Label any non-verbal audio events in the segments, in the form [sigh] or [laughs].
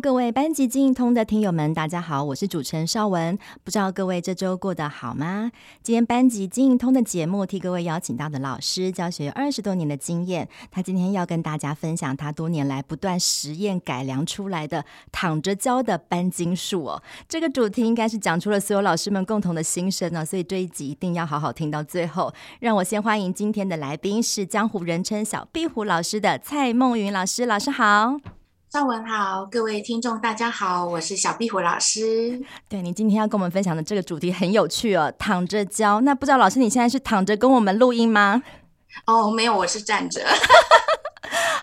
各位班级经营通的听友们，大家好，我是主持人邵文。不知道各位这周过得好吗？今天班级经营通的节目替各位邀请到的老师，教学有二十多年的经验，他今天要跟大家分享他多年来不断实验改良出来的躺着教的班经术哦。这个主题应该是讲出了所有老师们共同的心声呢，所以这一集一定要好好听到最后。让我先欢迎今天的来宾是江湖人称小壁虎老师的蔡梦云老师，老师好。邵文好，各位听众大家好，我是小壁虎老师。对，你今天要跟我们分享的这个主题很有趣哦，躺着教。那不知道老师你现在是躺着跟我们录音吗？哦，没有，我是站着。[laughs]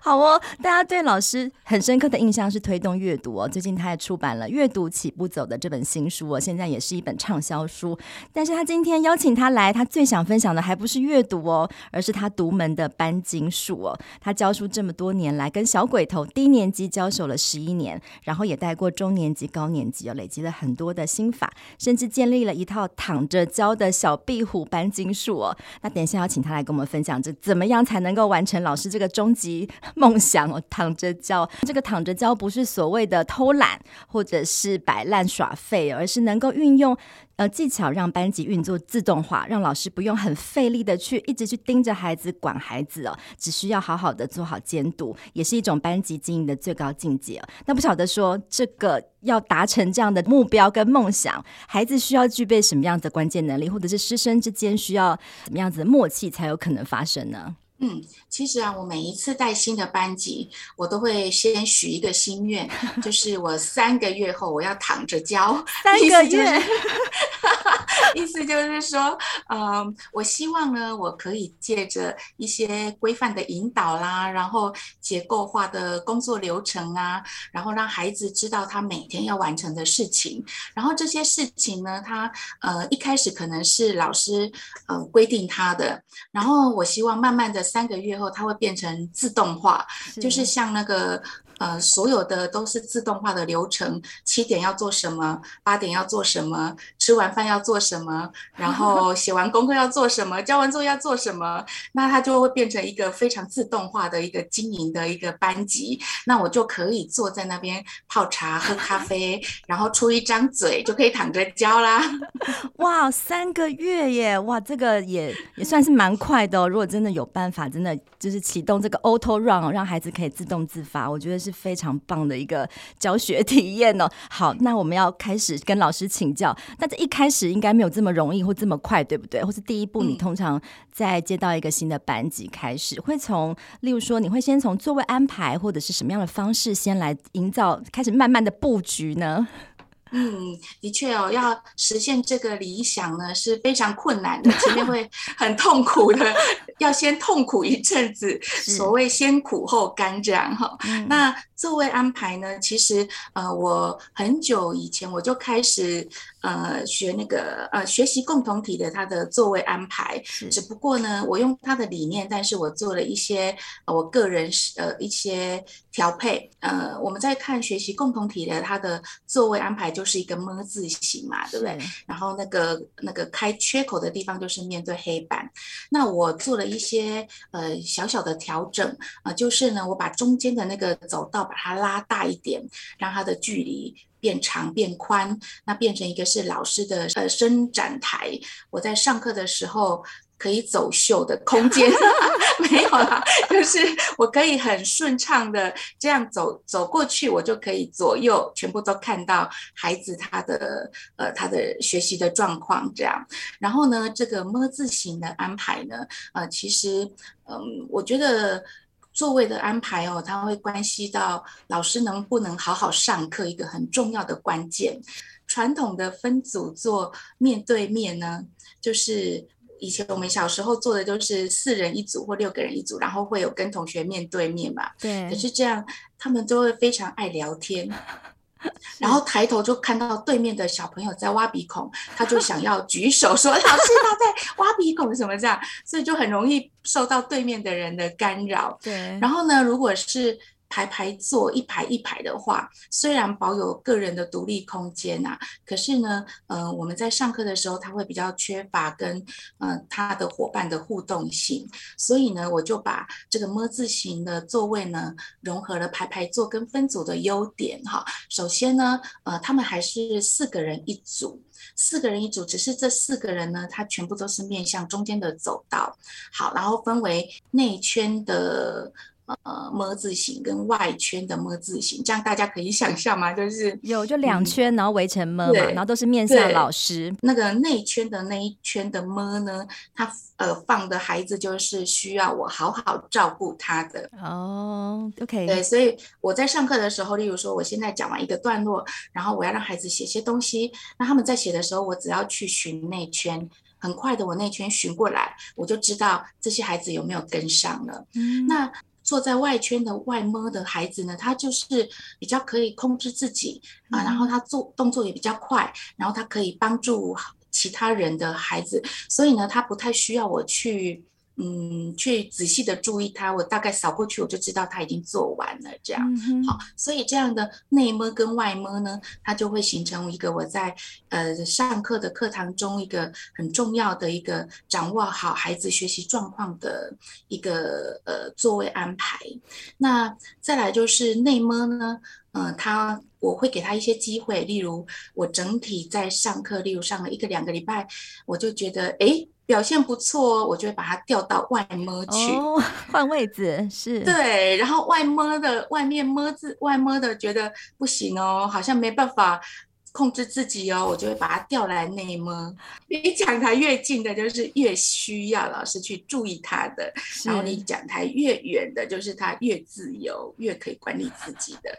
好哦，大家对老师很深刻的印象是推动阅读哦。最近他也出版了《阅读起步走》的这本新书哦，现在也是一本畅销书。但是他今天邀请他来，他最想分享的还不是阅读哦，而是他独门的班经术哦。他教书这么多年来，跟小鬼头低年级交手了十一年，然后也带过中年级、高年级哦，累积了很多的心法，甚至建立了一套躺着教的小壁虎班经术哦。那等一下要请他来跟我们分享，这怎么样才能够完成老师这个终极 [laughs] 梦想哦，躺着教。这个躺着教不是所谓的偷懒或者是摆烂耍废，而是能够运用呃技巧，让班级运作自动化，让老师不用很费力的去一直去盯着孩子管孩子哦，只需要好好的做好监督，也是一种班级经营的最高境界。那不晓得说这个要达成这样的目标跟梦想，孩子需要具备什么样的关键能力，或者是师生之间需要怎么样子的默契才有可能发生呢？嗯，其实啊，我每一次带新的班级，我都会先许一个心愿，就是我三个月后我要躺着教。三个月，[laughs] 意思就是说，嗯，我希望呢，我可以借着一些规范的引导啦，然后结构化的工作流程啊，然后让孩子知道他每天要完成的事情，然后这些事情呢，他呃一开始可能是老师呃规定他的，然后我希望慢慢的。三个月后，它会变成自动化，是就是像那个。呃，所有的都是自动化的流程。七点要做什么？八点要做什么？吃完饭要做什么？然后 [laughs] 写完功课要做什么？交完作业要做什么？那它就会变成一个非常自动化的一个经营的一个班级。那我就可以坐在那边泡茶、喝咖啡，然后出一张嘴就可以躺着教啦。[laughs] 哇，三个月耶！哇，这个也也算是蛮快的哦。如果真的有办法，真的就是启动这个 auto run，让孩子可以自动自发，我觉得是非常棒的一个教学体验哦。好，那我们要开始跟老师请教。那这一开始应该没有这么容易或这么快，对不对？或是第一步，你通常在接到一个新的班级开始，会从例如说，你会先从座位安排或者是什么样的方式先来营造，开始慢慢的布局呢？嗯，的确哦，要实现这个理想呢是非常困难的，前面会 [laughs] 很痛苦的，要先痛苦一阵子，所谓先苦后甘这样哈。嗯、那座位安排呢，其实呃，我很久以前我就开始呃学那个呃学习共同体的它的座位安排，只不过呢，我用它的理念，但是我做了一些、呃、我个人呃一些调配。呃，我们在看学习共同体的它的座位安排就。是一个么字形嘛，对不对？然后那个那个开缺口的地方就是面对黑板。那我做了一些呃小小的调整啊、呃，就是呢，我把中间的那个走道把它拉大一点，让它的距离变长变宽，那变成一个是老师的呃伸展台。我在上课的时候。可以走秀的空间 [laughs] 没有啦，就是我可以很顺畅的这样走走过去，我就可以左右全部都看到孩子他的呃他的学习的状况这样。然后呢，这个么字形的安排呢，呃，其实嗯，我觉得座位的安排哦，它会关系到老师能不能好好上课一个很重要的关键。传统的分组做面对面呢，就是。以前我们小时候做的都是四人一组或六个人一组，然后会有跟同学面对面嘛。对。可是这样，他们都会非常爱聊天。[laughs] 然后抬头就看到对面的小朋友在挖鼻孔，他就想要举手说：“老师，他在挖鼻孔什么这样？”所以就很容易受到对面的人的干扰。对。然后呢，如果是排排坐一排一排的话，虽然保有个人的独立空间呐、啊，可是呢，呃，我们在上课的时候，他会比较缺乏跟呃他的伙伴的互动性，所以呢，我就把这个么字形的座位呢，融合了排排坐跟分组的优点哈。首先呢，呃，他们还是四个人一组，四个人一组，只是这四个人呢，他全部都是面向中间的走道，好，然后分为内圈的。呃，么字形跟外圈的么字形，这样大家可以想象吗？就是有就两圈，嗯、然后围成么嘛，然后都是面向老师。那个内圈的那一圈的么呢，它呃放的孩子就是需要我好好照顾他的。哦，OK。对，所以我在上课的时候，例如说我现在讲完一个段落，然后我要让孩子写些东西，那他们在写的时候，我只要去寻内圈，很快的我内圈寻过来，我就知道这些孩子有没有跟上了。嗯，那。坐在外圈的外摸的孩子呢，他就是比较可以控制自己啊，然后他做动作也比较快，然后他可以帮助其他人的孩子，所以呢，他不太需要我去。嗯，去仔细的注意他，我大概扫过去，我就知道他已经做完了。这样，嗯、好，所以这样的内摸跟外摸呢，它就会形成一个我在呃上课的课堂中一个很重要的一个掌握好孩子学习状况的一个呃座位安排。那再来就是内摸呢，嗯、呃，他我会给他一些机会，例如我整体在上课，例如上了一个两个礼拜，我就觉得哎。表现不错，我就会把它调到外摸去，哦，换位置是。对，然后外摸的外面摸字外摸的觉得不行哦，好像没办法。控制自己哦，我就会把它调来内蒙。离讲台越近的，就是越需要老师去注意他的；然后离讲台越远的，就是他越自由，越可以管理自己的。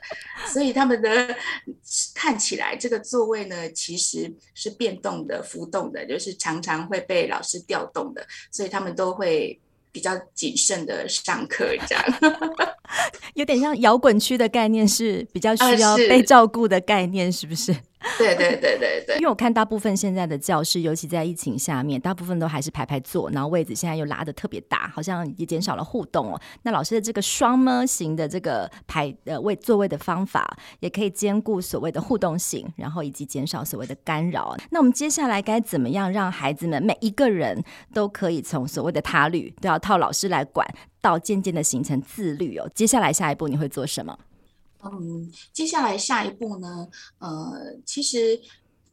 所以他们的看起来这个座位呢，其实是变动的、浮动的，就是常常会被老师调动的。所以他们都会比较谨慎的上课，这样。[laughs] 有点像摇滚区的概念，是比较需要被照顾的概念，是不是？[laughs] 对对对对对，因为我看大部分现在的教室，尤其在疫情下面，大部分都还是排排坐，然后位置现在又拉得特别大，好像也减少了互动哦。那老师的这个双么型的这个排呃位座位的方法，也可以兼顾所谓的互动性，然后以及减少所谓的干扰。那我们接下来该怎么样让孩子们每一个人都可以从所谓的他律都要靠老师来管，到渐渐的形成自律哦？接下来下一步你会做什么？嗯，接下来下一步呢？呃，其实。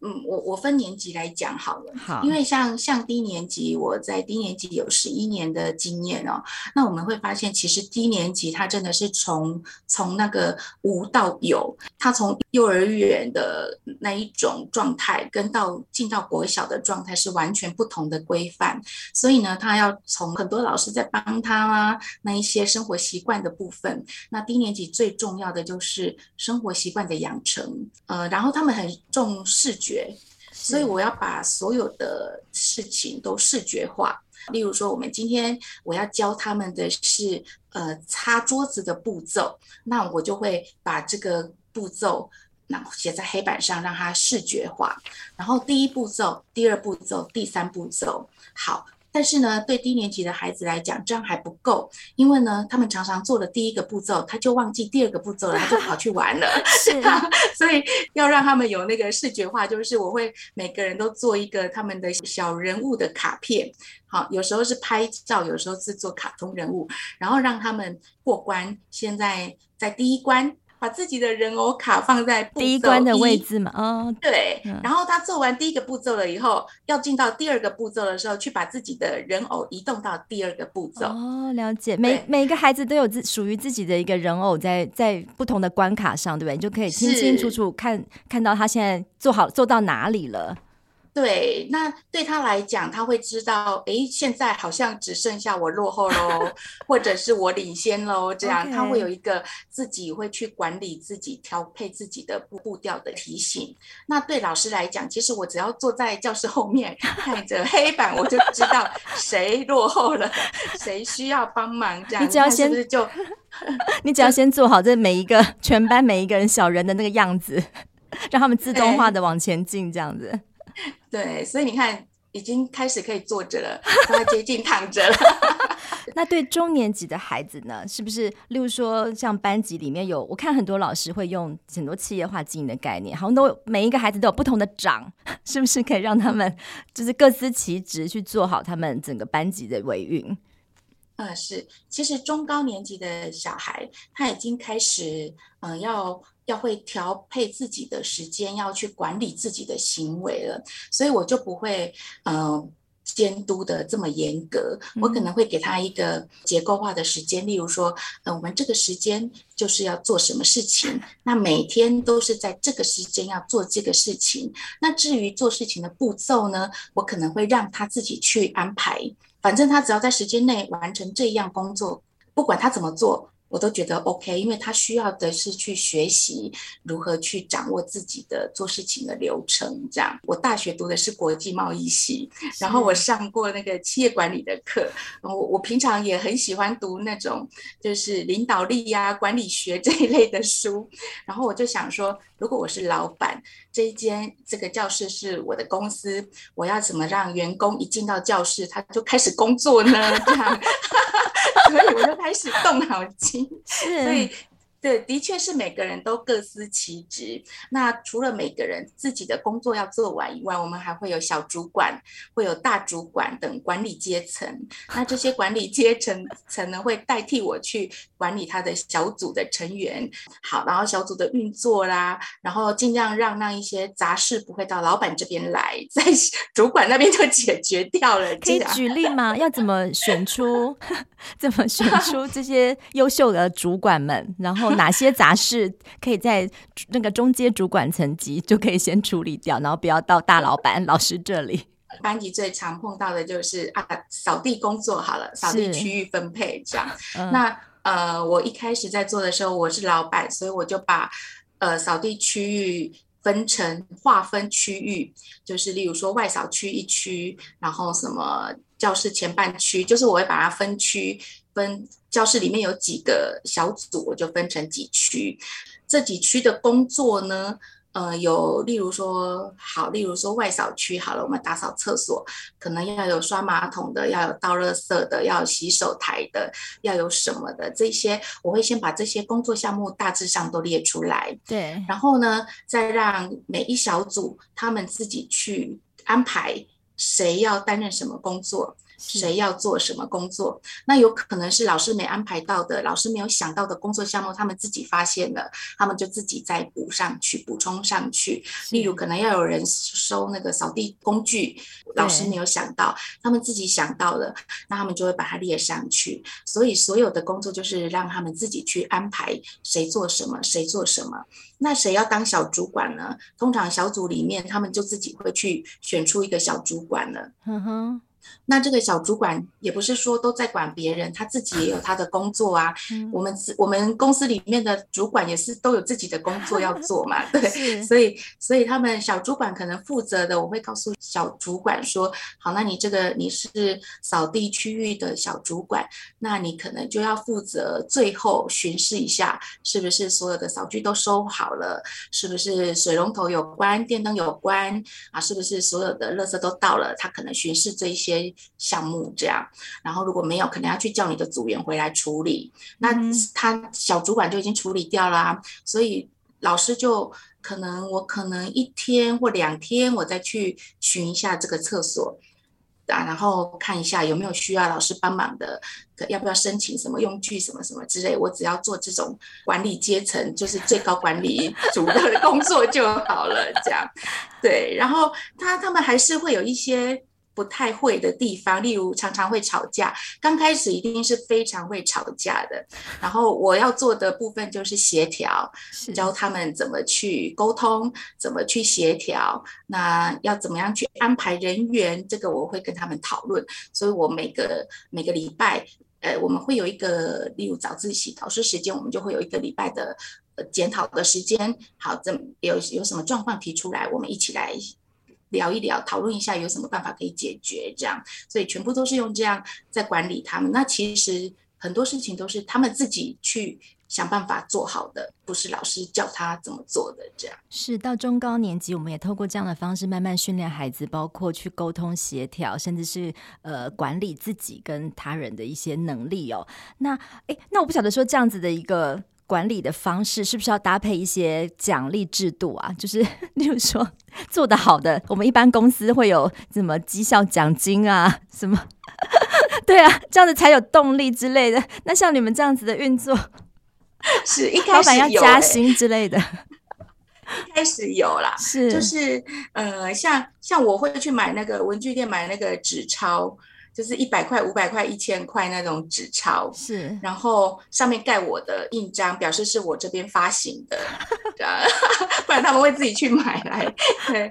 嗯，我我分年级来讲好了，好，因为像像低年级，我在低年级有十一年的经验哦。那我们会发现，其实低年级他真的是从从那个无到有，他从幼儿园的那一种状态，跟到进到国小的状态是完全不同的规范。所以呢，他要从很多老师在帮他啦，那一些生活习惯的部分。那低年级最重要的就是生活习惯的养成，呃，然后他们很重视觉。所以我要把所有的事情都视觉化。例如说，我们今天我要教他们的是呃擦桌子的步骤，那我就会把这个步骤那写在黑板上，让它视觉化。然后第一步骤、第二步骤、第三步骤，好。但是呢，对低年级的孩子来讲，这样还不够，因为呢，他们常常做了第一个步骤，他就忘记第二个步骤了，他就跑去玩了。[laughs] 是啊，所以要让他们有那个视觉化，就是我会每个人都做一个他们的小人物的卡片，好，有时候是拍照，有时候是做卡通人物，然后让他们过关。现在在第一关。把自己的人偶卡放在第一关的位置嘛，哦，对，然后他做完第一个步骤了以后，要进到第二个步骤的时候，去把自己的人偶移动到第二个步骤。哦，了解，每每一个孩子都有自属于自己的一个人偶在在不同的关卡上，对不对？你就可以清清楚楚看看到他现在做好做到哪里了。对，那对他来讲，他会知道，哎，现在好像只剩下我落后喽，或者是我领先喽，这样.他会有一个自己会去管理自己、调配自己的步步调的提醒。那对老师来讲，其实我只要坐在教室后面看着黑板，我就知道谁落后了，谁需要帮忙，这样。你只要先就，[laughs] 你只要先做好这每一个全班每一个人小人的那个样子。[laughs] 让他们自动化的往前进，这样子。[laughs] 对，所以你看，已经开始可以坐着了，[laughs] 快要接近躺着了。[laughs] 那对中年级的孩子呢？是不是？例如说，像班级里面有，我看很多老师会用很多企业化经营的概念，好像都每一个孩子都有不同的长，是不是可以让他们就是各司其职去做好他们整个班级的维运？嗯，是。其实中高年级的小孩他已经开始，嗯、呃，要要会调配自己的时间，要去管理自己的行为了，所以我就不会，嗯、呃。监督的这么严格，我可能会给他一个结构化的时间，例如说，呃，我们这个时间就是要做什么事情，那每天都是在这个时间要做这个事情。那至于做事情的步骤呢，我可能会让他自己去安排，反正他只要在时间内完成这样工作，不管他怎么做。我都觉得 OK，因为他需要的是去学习如何去掌握自己的做事情的流程。这样，我大学读的是国际贸易系，然后我上过那个企业管理的课。我我平常也很喜欢读那种就是领导力呀、管理学这一类的书。然后我就想说，如果我是老板，这一间这个教室是我的公司，我要怎么让员工一进到教室他就开始工作呢？这样。[laughs] [laughs] 所以我就开始动脑筋，是所以。对，的确是每个人都各司其职。那除了每个人自己的工作要做完以外，我们还会有小主管，会有大主管等管理阶层。那这些管理阶层层呢，会代替我去管理他的小组的成员。好，然后小组的运作啦，然后尽量让那一些杂事不会到老板这边来，[laughs] 在主管那边就解决掉了。可以举例吗？要怎么选出？[laughs] 怎么选出这些优秀的主管们？然后。哪些杂事可以在那个中阶主管层级就可以先处理掉，然后不要到大老板老师这里。班级最常碰到的就是啊，扫地工作好了，扫地区域分配这样。嗯、那呃，我一开始在做的时候，我是老板，所以我就把呃扫地区域分成划分区域，就是例如说外扫区一区，然后什么教室前半区，就是我会把它分区。分教室里面有几个小组，我就分成几区。这几区的工作呢，呃，有例如说，好，例如说外扫区好了，我们打扫厕所，可能要有刷马桶的，要有倒垃圾的，要有洗手台的，要有什么的这些，我会先把这些工作项目大致上都列出来。对，然后呢，再让每一小组他们自己去安排谁要担任什么工作。谁要做什么工作？那有可能是老师没安排到的，老师没有想到的工作项目，他们自己发现了，他们就自己再补上去，补充上去。例如，可能要有人收那个扫地工具，老师没有想到，他们自己想到了，那他们就会把它列上去。所以，所有的工作就是让他们自己去安排谁做什么，谁做什么。那谁要当小主管呢？通常小组里面，他们就自己会去选出一个小主管了。嗯哼。那这个小主管也不是说都在管别人，他自己也有他的工作啊。[laughs] 嗯、我们我们公司里面的主管也是都有自己的工作要做嘛，[laughs] 对。所以所以他们小主管可能负责的，我会告诉小主管说：好，那你这个你是扫地区域的小主管，那你可能就要负责最后巡视一下，是不是所有的扫具都收好了，是不是水龙头有关，电灯有关啊，是不是所有的垃圾都到了？他可能巡视这一些。些项目这样，然后如果没有，可能要去叫你的组员回来处理。那他小主管就已经处理掉了啊，所以老师就可能我可能一天或两天，我再去巡一下这个厕所啊，然后看一下有没有需要老师帮忙的，要不要申请什么用具什么什么之类。我只要做这种管理阶层，就是最高管理组的工作就好了。这样对，然后他他们还是会有一些。不太会的地方，例如常常会吵架。刚开始一定是非常会吵架的，然后我要做的部分就是协调，教他们怎么去沟通，怎么去协调。那要怎么样去安排人员，这个我会跟他们讨论。所以我每个每个礼拜，呃，我们会有一个，例如早自习、导师时间，我们就会有一个礼拜的呃检讨的时间。好，怎有有什么状况提出来，我们一起来。聊一聊，讨论一下有什么办法可以解决，这样，所以全部都是用这样在管理他们。那其实很多事情都是他们自己去想办法做好的，不是老师教他怎么做的。这样是到中高年级，我们也透过这样的方式慢慢训练孩子，包括去沟通协调，甚至是呃管理自己跟他人的一些能力哦。那诶，那我不晓得说这样子的一个。管理的方式是不是要搭配一些奖励制度啊？[laughs] 就是例如说做得好的，我们一般公司会有什么绩效奖金啊？什么？[laughs] 对啊，这样子才有动力之类的。那像你们这样子的运作，是一开始要加薪之类的，一开始有啦，是就是呃，像像我会去买那个文具店买那个纸钞。就是一百块、五百块、一千块那种纸钞，是，然后上面盖我的印章，表示是我这边发行的，[laughs] 不然他们会自己去买来。对，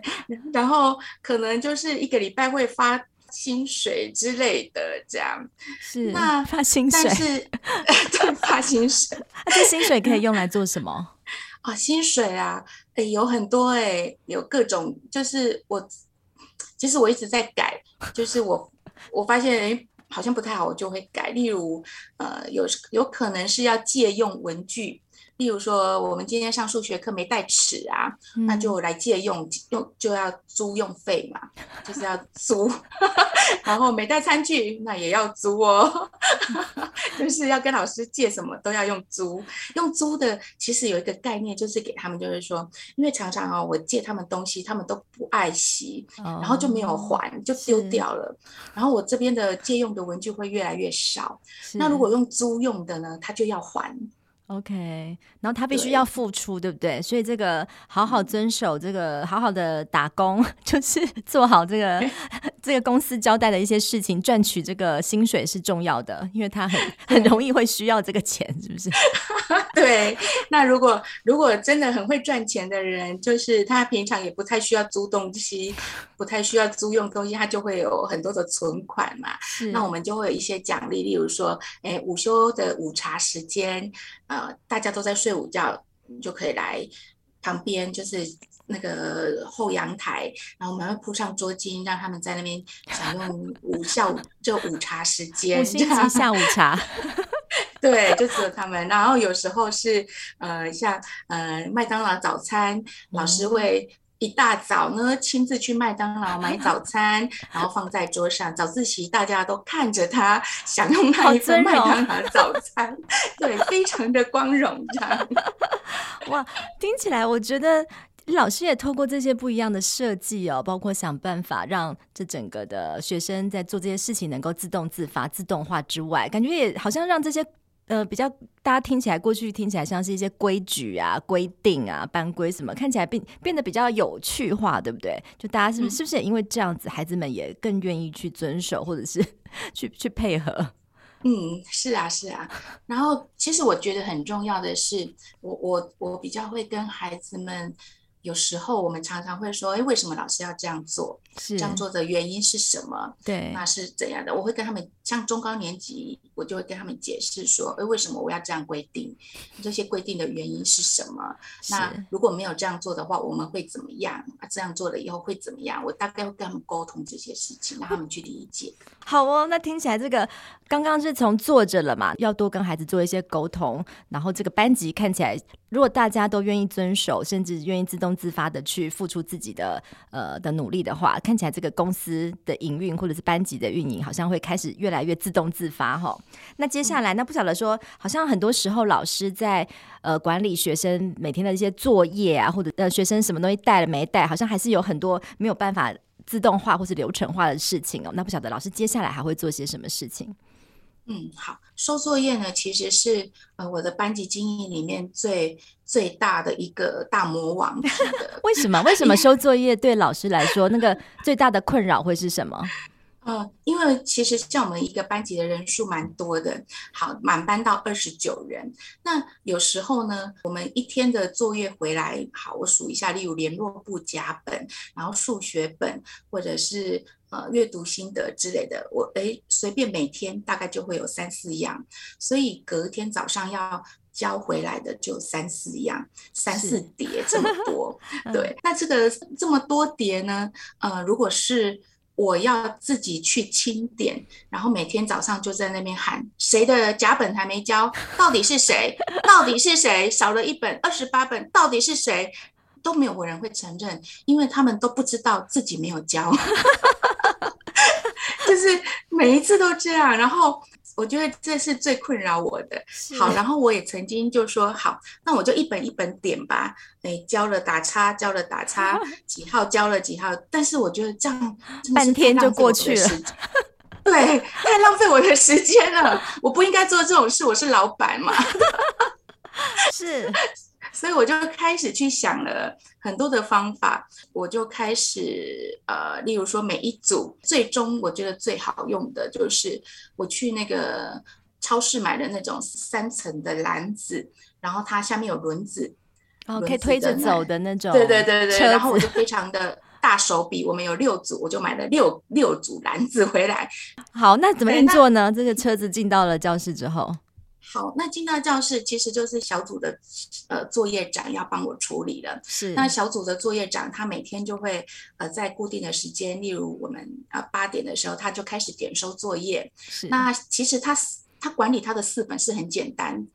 然后可能就是一个礼拜会发薪水之类的，这样是。那发薪水，但是对，发薪水，[laughs] 那这薪水可以用来做什么？啊、[laughs] 哦，薪水啊，哎，有很多哎，有各种，就是我其实我一直在改，就是我。我发现诶，好像不太好，我就会改。例如，呃，有有可能是要借用文具。例如说，我们今天上数学课没带尺啊，嗯、那就来借用用就要租用费嘛，就是要租。[laughs] 然后没带餐具，那也要租哦，[laughs] 就是要跟老师借什么都要用租。用租的其实有一个概念，就是给他们，就是说，因为常常啊、哦，我借他们东西，他们都不爱惜，然后就没有还，就丢掉了。然后我这边的借用的文具会越来越少。那如果用租用的呢，他就要还。OK，然后他必须要付出，对，对不对？所以这个好好遵守这个，好好的打工，[laughs] 就是做好这个 [laughs] 这个公司交代的一些事情，赚取这个薪水是重要的，因为他很 [laughs] 很容易会需要这个钱，是不是？对。那如果如果真的很会赚钱的人，就是他平常也不太需要租东西，不太需要租用东西，他就会有很多的存款嘛。是。那我们就会有一些奖励，例如说，哎，午休的午茶时间，呃，大家都在睡午觉，你就可以来旁边，就是那个后阳台，然后我们会铺上桌巾，让他们在那边享用午 [laughs] 下午就午茶时间，下午 [laughs] 茶。对，就只有他们。然后有时候是呃，像呃麦当劳早餐，老师会一大早呢亲自去麦当劳买早餐，然后放在桌上。早自习大家都看着他享用那一份麦当劳早餐，对，非常的光荣这样。[laughs] 哇，听起来我觉得老师也透过这些不一样的设计哦，包括想办法让这整个的学生在做这些事情能够自动自发、自动化之外，感觉也好像让这些。呃，比较大家听起来，过去听起来像是一些规矩啊、规定啊、班规什么，看起来变变得比较有趣化，对不对？就大家是不是、嗯、是不是也因为这样子，孩子们也更愿意去遵守，或者是 [laughs] 去去配合？嗯，是啊，是啊。然后，其实我觉得很重要的是，我我我比较会跟孩子们。有时候我们常常会说：“哎，为什么老师要这样做？是这样做的原因是什么？对，那是怎样的？”我会跟他们，像中高年级，我就会跟他们解释说：“哎，为什么我要这样规定？这些规定的原因是什么？那如果没有这样做的话，我们会怎么样？啊，这样做了以后会怎么样？我大概会跟他们沟通这些事情，让他们去理解。[laughs] 好哦，那听起来这个刚刚是从坐着了嘛，要多跟孩子做一些沟通，然后这个班级看起来。如果大家都愿意遵守，甚至愿意自动自发的去付出自己的呃的努力的话，看起来这个公司的营运或者是班级的运营，好像会开始越来越自动自发哈。那接下来，那不晓得说，好像很多时候老师在呃管理学生每天的一些作业啊，或者呃学生什么东西带了没带，好像还是有很多没有办法自动化或是流程化的事情哦。那不晓得老师接下来还会做些什么事情？嗯，好，收作业呢，其实是呃我的班级经营里面最最大的一个大魔王。[laughs] 为什么？为什么收作业对老师来说，那个最大的困扰会是什么？[laughs] 呃，因为其实像我们一个班级的人数蛮多的，好，满班到二十九人。那有时候呢，我们一天的作业回来，好，我数一下，例如联络簿甲本，然后数学本，或者是呃阅读心得之类的，我诶随便每天大概就会有三四样，所以隔天早上要交回来的就三四样，三四叠这么多。对，那这个这么多叠呢，呃，如果是我要自己去清点，然后每天早上就在那边喊谁的甲本还没交，到底是谁？到底是谁少了一本二十八本？到底是谁？都没有人会承认，因为他们都不知道自己没有交，就是每一次都这样。然后我觉得这是最困扰我的。好，然后我也曾经就说好，那我就一本一本点吧。哎，交了打叉，交了打叉，[laughs] 几号交了几号。但是我觉得这样半天就过去了，对，太浪费我的时间了。我不应该做这种事，我是老板嘛。[laughs] 是。所以我就开始去想了很多的方法，我就开始呃，例如说每一组，最终我觉得最好用的就是我去那个超市买的那种三层的篮子，然后它下面有轮子，哦，可以推着走的那种，对对对对，然后我就非常的大手笔，我们有六组，我就买了六六组篮子回来。好，那怎么运作呢？这个车子进到了教室之后。好，那进到教室其实就是小组的呃作业长要帮我处理了。是，那小组的作业长他每天就会呃在固定的时间，例如我们呃八点的时候，他就开始点收作业。是，那其实他他管理他的四本是很简单。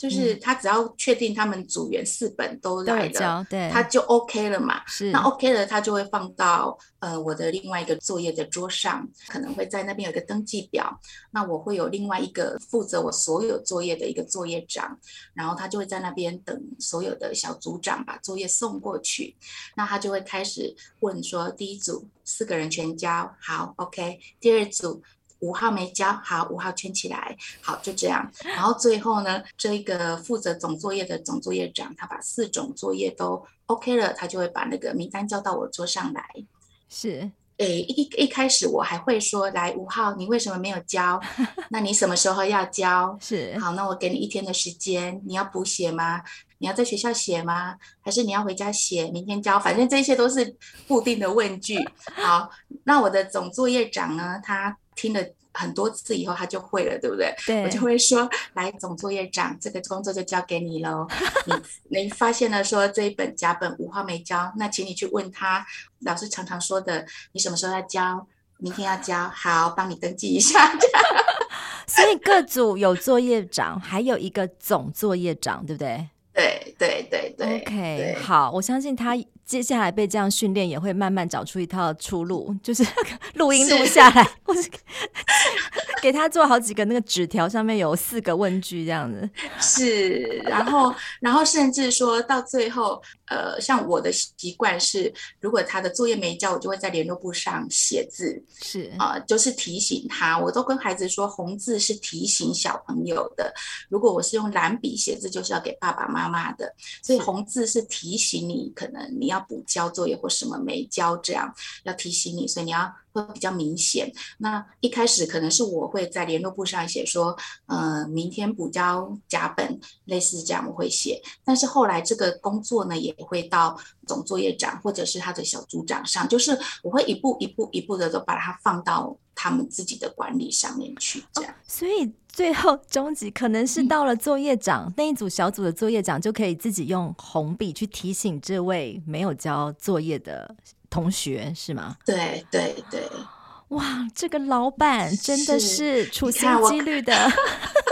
就是他只要确定他们组员四本都来了，对，他就 OK 了嘛。是，那 OK 了，他就会放到呃我的另外一个作业的桌上，可能会在那边有个登记表。那我会有另外一个负责我所有作业的一个作业长，然后他就会在那边等所有的小组长把作业送过去。那他就会开始问说：第一组四个人全交，好 OK。第二组。五号没交，好，五号圈起来，好，就这样。然后最后呢，这个负责总作业的总作业长，他把四种作业都 OK 了，他就会把那个名单交到我桌上来。是，诶，一一开始我还会说，来，五号，你为什么没有交？[laughs] 那你什么时候要交？是，好，那我给你一天的时间，你要补写吗？你要在学校写吗？还是你要回家写？明天交？反正这些都是固定的问句。好，那我的总作业长呢，他。听了很多次以后，他就会了，对不对？对，我就会说：“来，总作业长，这个工作就交给你喽。你 [laughs] 你发现了说这一本甲本五号没交，那请你去问他。老师常常说的，你什么时候要交？明天要交，好，帮你登记一下。[laughs] 所以各组有作业长，还有一个总作业长，对不对？对对对对。OK，对好，我相信他。接下来被这样训练，也会慢慢找出一套出路，[laughs] 就是 [laughs] 录音录下来，或是 [laughs] 给他做好几个那个纸条，上面有四个问句这样子。是，然后，然后甚至说到最后，呃，像我的习惯是，如果他的作业没交，我就会在联络簿上写字，是。啊、呃，就是提醒他。我都跟孩子说，红字是提醒小朋友的，如果我是用蓝笔写字，就是要给爸爸妈妈的，所以红字是提醒你，可能你要。补交作业或什么没交，这样要提醒你，所以你要会比较明显。那一开始可能是我会在联络簿上写说，呃，明天补交甲本，类似这样我会写。但是后来这个工作呢，也会到总作业长或者是他的小组长上，就是我会一步一步一步的都把它放到他们自己的管理上面去，这样。哦，所以。最后终极可能是到了作业长、嗯、那一组小组的作业长就可以自己用红笔去提醒这位没有交作业的同学，是吗？对对对，哇，这个老板真的是处心积虑的。[laughs]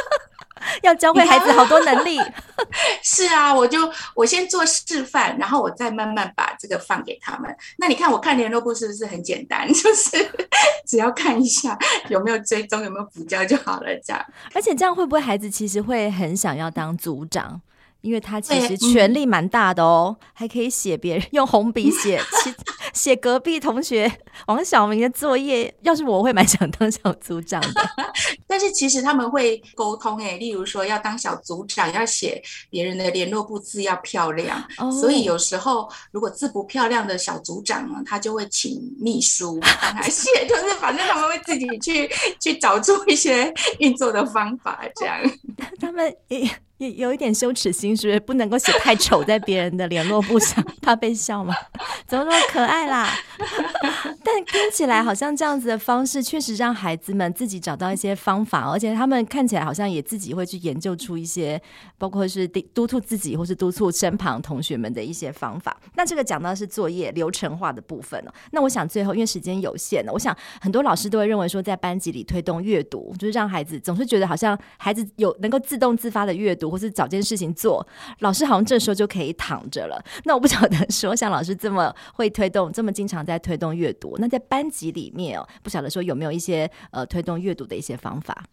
要教会孩子好多能力，[laughs] 是啊，我就我先做示范，然后我再慢慢把这个放给他们。那你看，我看联络簿是不是很简单？[laughs] 就是只要看一下有没有追踪，有没有补交就好了，这样。而且这样会不会孩子其实会很想要当组长？因为他其实权力蛮大的哦，嗯、还可以写别人 [laughs] 用红笔写 [laughs] 写隔壁同学王小明的作业。要是我会蛮想当小组长的，[laughs] 但是其实他们会沟通诶，例如说要当小组长，要写别人的联络簿字要漂亮，哦、所以有时候如果字不漂亮的小组长呢，他就会请秘书帮他写，就是反正他们会自己去去找出一些运作的方法，这样。他们也。有有一点羞耻心，是不是不能够写太丑在别人的联络簿上，怕被笑吗？[laughs] 怎么那么可爱啦？[laughs] 但听起来好像这样子的方式，确实让孩子们自己找到一些方法，而且他们看起来好像也自己会去研究出一些，包括是督促自己或是督促身旁同学们的一些方法。那这个讲到是作业流程化的部分了。那我想最后因为时间有限呢，我想很多老师都会认为说，在班级里推动阅读，就是让孩子总是觉得好像孩子有能够自动自发的阅读，或是找件事情做，老师好像这时候就可以躺着了。那我不晓得说，像老师这么会推动，这么经常在推动阅读，那在班级里面哦，不晓得说有没有一些呃推动阅读的一些方法？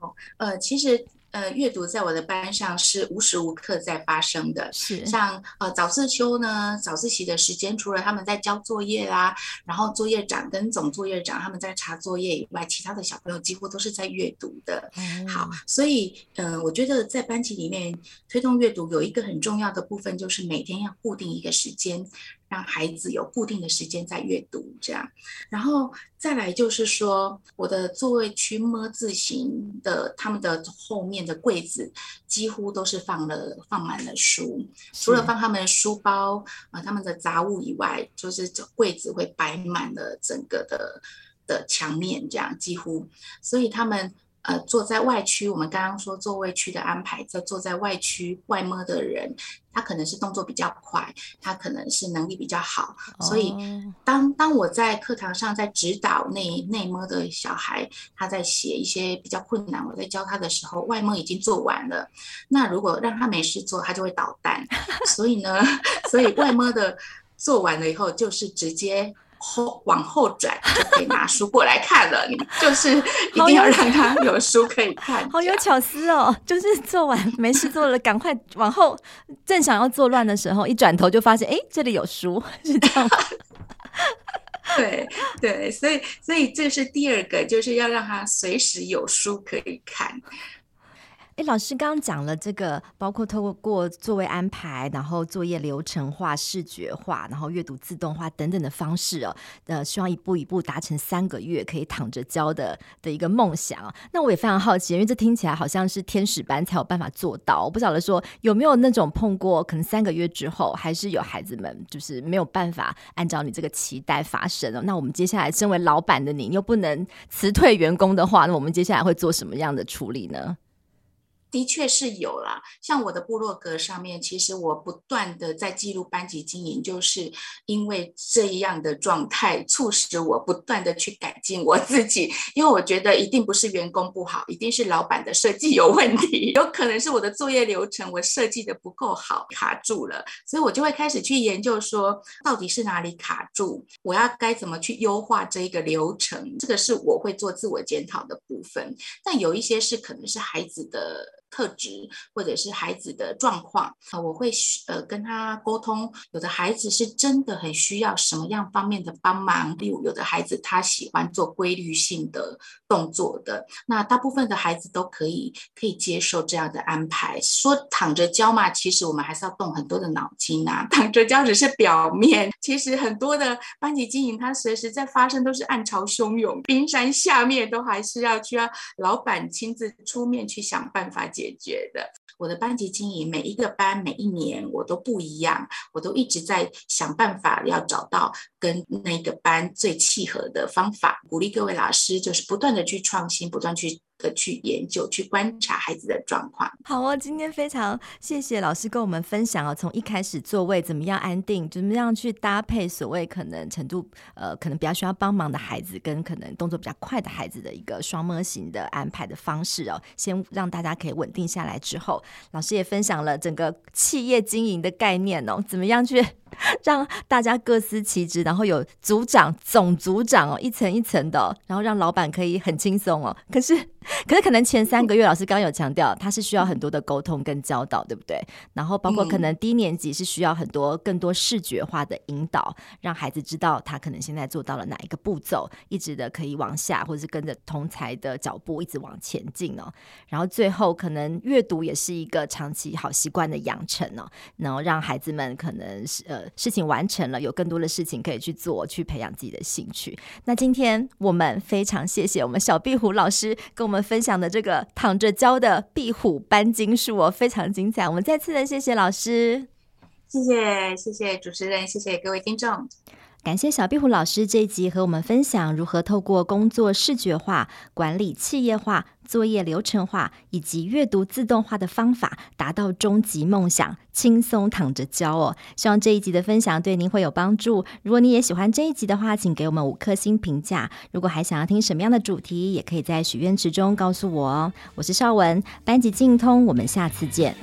哦，呃，其实。呃，阅读在我的班上是无时无刻在发生的。是像呃早自修呢，早自习的时间，除了他们在交作业啦，然后作业长跟总作业长他们在查作业以外，其他的小朋友几乎都是在阅读的。嗯、好，所以嗯、呃，我觉得在班级里面推动阅读有一个很重要的部分，就是每天要固定一个时间。让孩子有固定的时间在阅读，这样，然后再来就是说，我的座位区么字形的，他们的后面的柜子几乎都是放了放满了书，除了放他们的书包啊、呃、他们的杂物以外，就是这柜子会摆满了整个的的墙面，这样几乎，所以他们。呃，坐在外区，我们刚刚说座位区的安排，在坐在外区外摸的人，他可能是动作比较快，他可能是能力比较好，所以当当我在课堂上在指导内内摸的小孩，他在写一些比较困难，我在教他的时候，外摸已经做完了，那如果让他没事做，他就会捣蛋，所以呢，[laughs] 所以外摸的做完了以后，就是直接。后往后转就可以拿书过来看了，你就是一定要让他有书可以看。好有巧思哦，就是做完没事做了，赶快往后，正想要作乱的时候，一转头就发现，哎，这里有书，是这样。[laughs] 对对，所以所以这是第二个，就是要让他随时有书可以看。哎，老师刚刚讲了这个，包括透过座位安排，然后作业流程化、视觉化，然后阅读自动化等等的方式哦，呃，希望一步一步达成三个月可以躺着教的的一个梦想。那我也非常好奇，因为这听起来好像是天使班才有办法做到。我不晓得说有没有那种碰过，可能三个月之后还是有孩子们就是没有办法按照你这个期待发生哦。那我们接下来身为老板的你，又不能辞退员工的话，那我们接下来会做什么样的处理呢？的确是有啦，像我的部落格上面，其实我不断的在记录班级经营，就是因为这样的状态促使我不断的去改进我自己，因为我觉得一定不是员工不好，一定是老板的设计有问题，[laughs] 有可能是我的作业流程我设计的不够好，卡住了，所以我就会开始去研究说到底是哪里卡住，我要该怎么去优化这一个流程，这个是我会做自我检讨的部分，但有一些是可能是孩子的。特质或者是孩子的状况啊，我会呃跟他沟通。有的孩子是真的很需要什么样方面的帮忙，例如有的孩子他喜欢做规律性的动作的，那大部分的孩子都可以可以接受这样的安排。说躺着教嘛，其实我们还是要动很多的脑筋啊。[laughs] 躺着教只是表面，其实很多的班级经营它随时在发生，都是暗潮汹涌，冰山下面都还是要需要老板亲自出面去想办法。解解决的，我的班级经营，每一个班每一年我都不一样，我都一直在想办法，要找到跟那个班最契合的方法，鼓励各位老师就是不断的去创新，不断去。的去研究、去观察孩子的状况。好哦，今天非常谢谢老师跟我们分享哦，从一开始座位怎么样安定，怎么样去搭配所谓可能程度呃可能比较需要帮忙的孩子，跟可能动作比较快的孩子的一个双模型的安排的方式哦。先让大家可以稳定下来之后，老师也分享了整个企业经营的概念哦，怎么样去。[laughs] 让大家各司其职，然后有组长、总组长哦，一层一层的，然后让老板可以很轻松哦。可是，可是可能前三个月，老师刚刚有强调，他是需要很多的沟通跟教导，对不对？然后包括可能低年级是需要很多更多视觉化的引导，让孩子知道他可能现在做到了哪一个步骤，一直的可以往下，或者是跟着同才的脚步一直往前进哦。然后最后可能阅读也是一个长期好习惯的养成哦，然后让孩子们可能是呃。事情完成了，有更多的事情可以去做，去培养自己的兴趣。那今天我们非常谢谢我们小壁虎老师跟我们分享的这个躺着教的壁虎搬金术哦，非常精彩。我们再次的谢谢老师，谢谢谢谢主持人，谢谢各位听众。感谢小壁虎老师这一集和我们分享如何透过工作视觉化、管理企业化、作业流程化以及阅读自动化的方法，达到终极梦想，轻松躺着教哦。希望这一集的分享对您会有帮助。如果你也喜欢这一集的话，请给我们五颗星评价。如果还想要听什么样的主题，也可以在许愿池中告诉我哦。我是邵文，班级经营通，我们下次见。